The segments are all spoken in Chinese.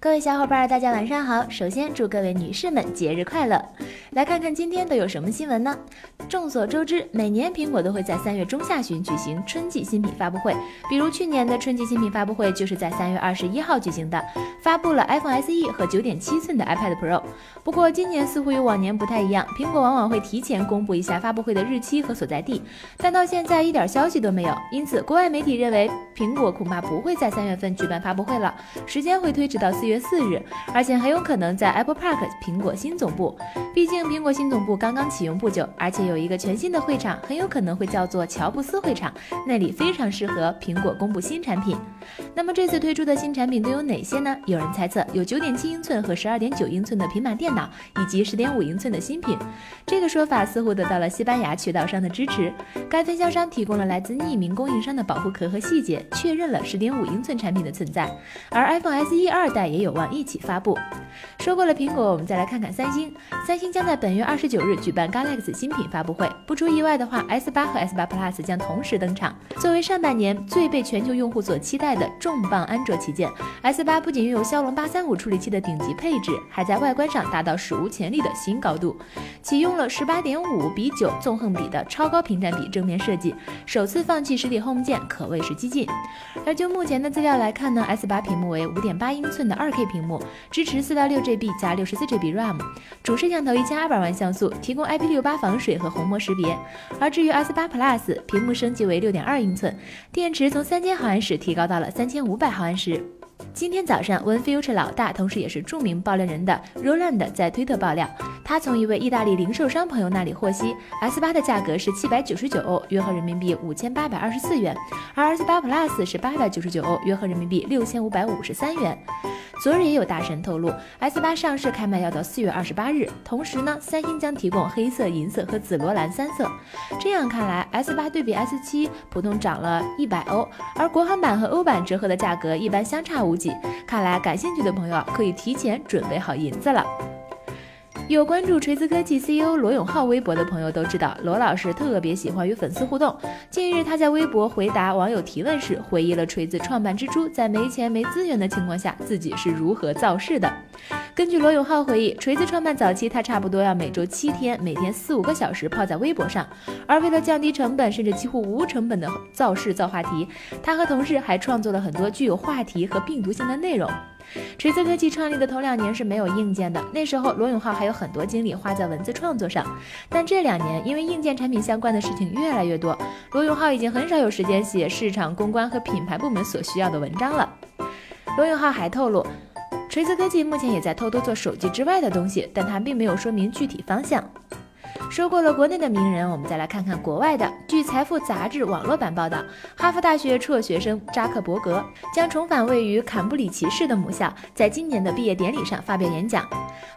各位小伙伴，大家晚上好。首先祝各位女士们节日快乐。来看看今天都有什么新闻呢？众所周知，每年苹果都会在三月中下旬举行春季新品发布会，比如去年的春季新品发布会就是在三月二十一号举行的，发布了 iPhone SE 和九点七寸的 iPad Pro。不过今年似乎与往年不太一样，苹果往往会提前公布一下发布会的日期和所在地，但到现在一点消息都没有。因此，国外媒体认为苹果恐怕不会在三月份举办发布会了，时间会推迟到四月四日，而且很有可能在 Apple Park 苹果新总部。毕竟苹果新总部刚刚启用不久，而且有一个全新的会场，很有可能会叫做乔布斯会场，那里非常适合苹果公布新产品。那么这次推出的新产品都有哪些呢？有人猜测有九点七英寸和十二点九英寸的平板电脑，以及十点五英寸的新品。这个说法似乎得到了西班牙渠道商的支持，该分销商提供了来自匿名供应商的保护壳和细节，确认了十点五英寸产品的存在。而 iPhone SE 二代也有望一起发布。说过了苹果，我们再来看看三星。三星将在本月二十九日举办 Galaxy 新品发布会，不出意外的话，S 八和 S 八 Plus 将同时登场。作为上半年最被全球用户所期待的重磅安卓旗舰，S 八不仅拥有骁龙八三五处理器的顶级配置，还在外观上达到史无前例的新高度，启用了十八点五比九纵横比的超高屏占比正面设计，首次放弃实体 Home 键，可谓是激进。而就目前的资料来看呢，S 八屏幕为五点八英寸的二 K 屏幕，支持四到六 GB 加六十四 GB RAM，主摄像头一千二百万像素，提供 IP 六八防水和虹膜识别。而至于 S 八 Plus，屏幕升级为六点二英寸，电池从三千毫安时提高到了三千五百毫安时。今天早上，OneFuture 老大，同时也是著名爆料人的 Roland 在推特爆料，他从一位意大利零售商朋友那里获悉，S 八的价格是七百九十九欧，约合人民币五千八百二十四元，而 S 八 Plus 是八百九十九欧，约合人民币六千五百五十三元。昨日也有大神透露，S 八上市开卖要到四月二十八日，同时呢，三星将提供黑色、银色和紫罗兰三色。这样看来，S 八对比 S 七普通涨了一百欧，而国行版和欧版折合的价格一般相差无几。看来感兴趣的朋友可以提前准备好银子了。有关注锤子科技 CEO 罗永浩微博的朋友都知道，罗老师特别喜欢与粉丝互动。近日，他在微博回答网友提问时，回忆了锤子创办之初在没钱没资源的情况下，自己是如何造势的。根据罗永浩回忆，锤子创办早期，他差不多要每周七天，每天四五个小时泡在微博上。而为了降低成本，甚至几乎无成本的造势造话题，他和同事还创作了很多具有话题和病毒性的内容。锤子科技创立的头两年是没有硬件的，那时候罗永浩还有很多精力花在文字创作上。但这两年，因为硬件产品相关的事情越来越多，罗永浩已经很少有时间写市场公关和品牌部门所需要的文章了。罗永浩还透露，锤子科技目前也在偷偷做手机之外的东西，但他并没有说明具体方向。说过了国内的名人，我们再来看看国外的。据《财富》杂志网络版报道，哈佛大学辍学生扎克伯格将重返位于坎布里奇市的母校，在今年的毕业典礼上发表演讲。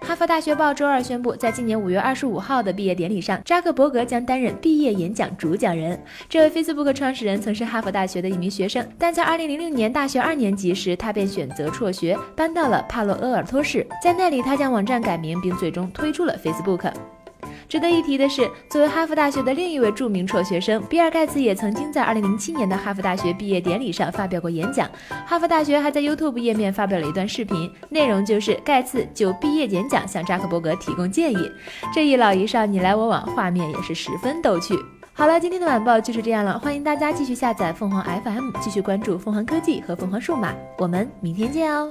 哈佛大学报周二宣布，在今年五月二十五号的毕业典礼上，扎克伯格将担任毕业演讲主讲人。这位 Facebook 创始人曾是哈佛大学的一名学生，但在二零零六年大学二年级时，他便选择辍学，搬到了帕洛阿尔托市，在那里他将网站改名，并最终推出了 Facebook。值得一提的是，作为哈佛大学的另一位著名辍学生，比尔盖茨也曾经在2007年的哈佛大学毕业典礼上发表过演讲。哈佛大学还在 YouTube 页面发表了一段视频，内容就是盖茨就毕业演讲向扎克伯格提供建议。这一老一少你来我往，画面也是十分逗趣。好了，今天的晚报就是这样了，欢迎大家继续下载凤凰 FM，继续关注凤凰科技和凤凰数码，我们明天见哦。